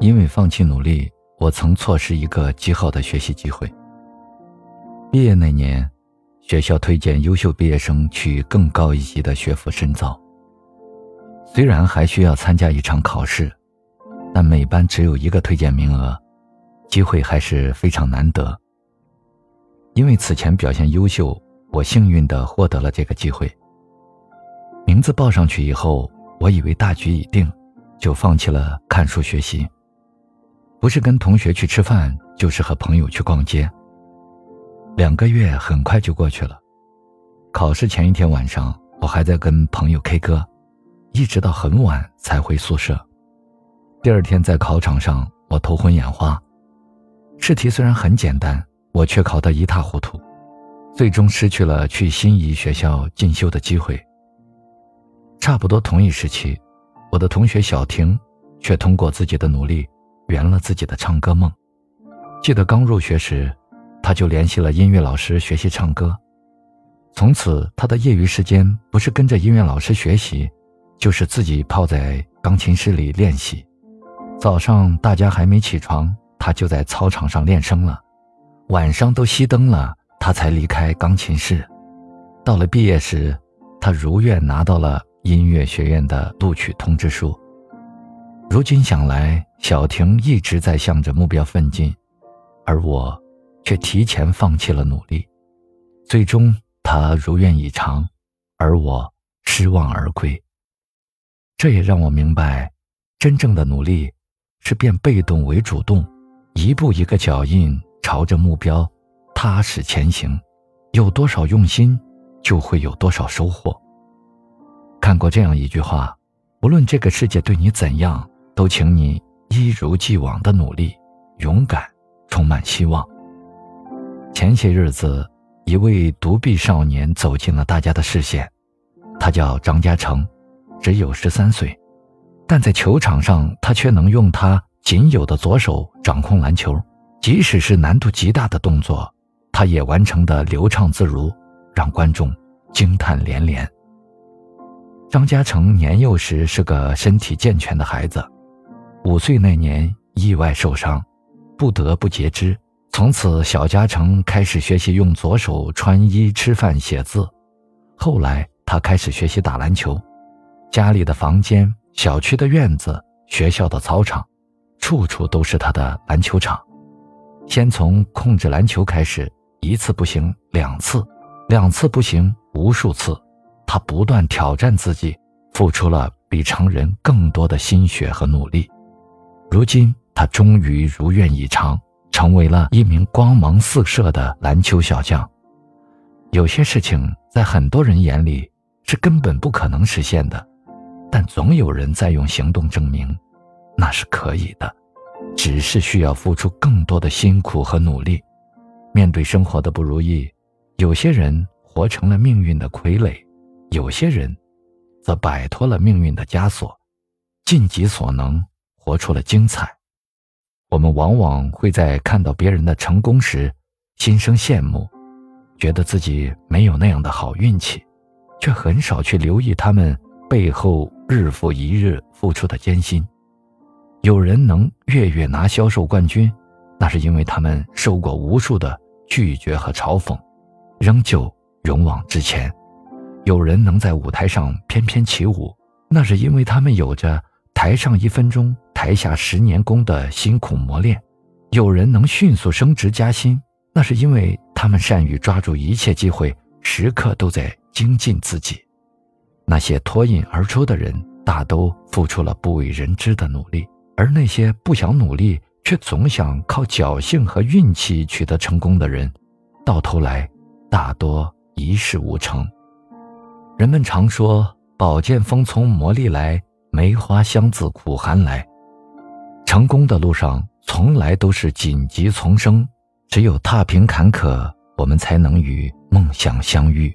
因为放弃努力，我曾错失一个极好的学习机会。毕业那年，学校推荐优秀毕业生去更高一级的学府深造。虽然还需要参加一场考试，但每班只有一个推荐名额，机会还是非常难得。因为此前表现优秀，我幸运地获得了这个机会。名字报上去以后，我以为大局已定，就放弃了看书学习。不是跟同学去吃饭，就是和朋友去逛街。两个月很快就过去了，考试前一天晚上，我还在跟朋友 K 歌，一直到很晚才回宿舍。第二天在考场上，我头昏眼花，试题虽然很简单，我却考得一塌糊涂，最终失去了去心仪学校进修的机会。差不多同一时期，我的同学小婷，却通过自己的努力。圆了自己的唱歌梦。记得刚入学时，他就联系了音乐老师学习唱歌。从此，他的业余时间不是跟着音乐老师学习，就是自己泡在钢琴室里练习。早上大家还没起床，他就在操场上练声了；晚上都熄灯了，他才离开钢琴室。到了毕业时，他如愿拿到了音乐学院的录取通知书。如今想来，小婷一直在向着目标奋进，而我却提前放弃了努力，最终她如愿以偿，而我失望而归。这也让我明白，真正的努力是变被动为主动，一步一个脚印朝着目标踏实前行。有多少用心，就会有多少收获。看过这样一句话：无论这个世界对你怎样。都请你一如既往的努力、勇敢、充满希望。前些日子，一位独臂少年走进了大家的视线，他叫张嘉诚，只有十三岁，但在球场上，他却能用他仅有的左手掌控篮球，即使是难度极大的动作，他也完成的流畅自如，让观众惊叹连连。张嘉诚年幼时是个身体健全的孩子。五岁那年意外受伤，不得不截肢。从此，小嘉诚开始学习用左手穿衣、吃饭、写字。后来，他开始学习打篮球。家里的房间、小区的院子、学校的操场，处处都是他的篮球场。先从控制篮球开始，一次不行，两次，两次不行，无数次。他不断挑战自己，付出了比常人更多的心血和努力。如今，他终于如愿以偿，成为了一名光芒四射的篮球小将。有些事情在很多人眼里是根本不可能实现的，但总有人在用行动证明，那是可以的，只是需要付出更多的辛苦和努力。面对生活的不如意，有些人活成了命运的傀儡，有些人，则摆脱了命运的枷锁，尽己所能。活出了精彩。我们往往会在看到别人的成功时，心生羡慕，觉得自己没有那样的好运气，却很少去留意他们背后日复一日付出的艰辛。有人能月月拿销售冠军，那是因为他们受过无数的拒绝和嘲讽，仍旧勇往直前；有人能在舞台上翩翩起舞，那是因为他们有着台上一分钟。台下十年功的辛苦磨练，有人能迅速升职加薪，那是因为他们善于抓住一切机会，时刻都在精进自己。那些脱颖而出的人，大都付出了不为人知的努力，而那些不想努力却总想靠侥幸和运气取得成功的人，到头来大多一事无成。人们常说“宝剑锋从磨砺来，梅花香自苦寒来”。成功的路上从来都是荆棘丛生，只有踏平坎坷，我们才能与梦想相遇。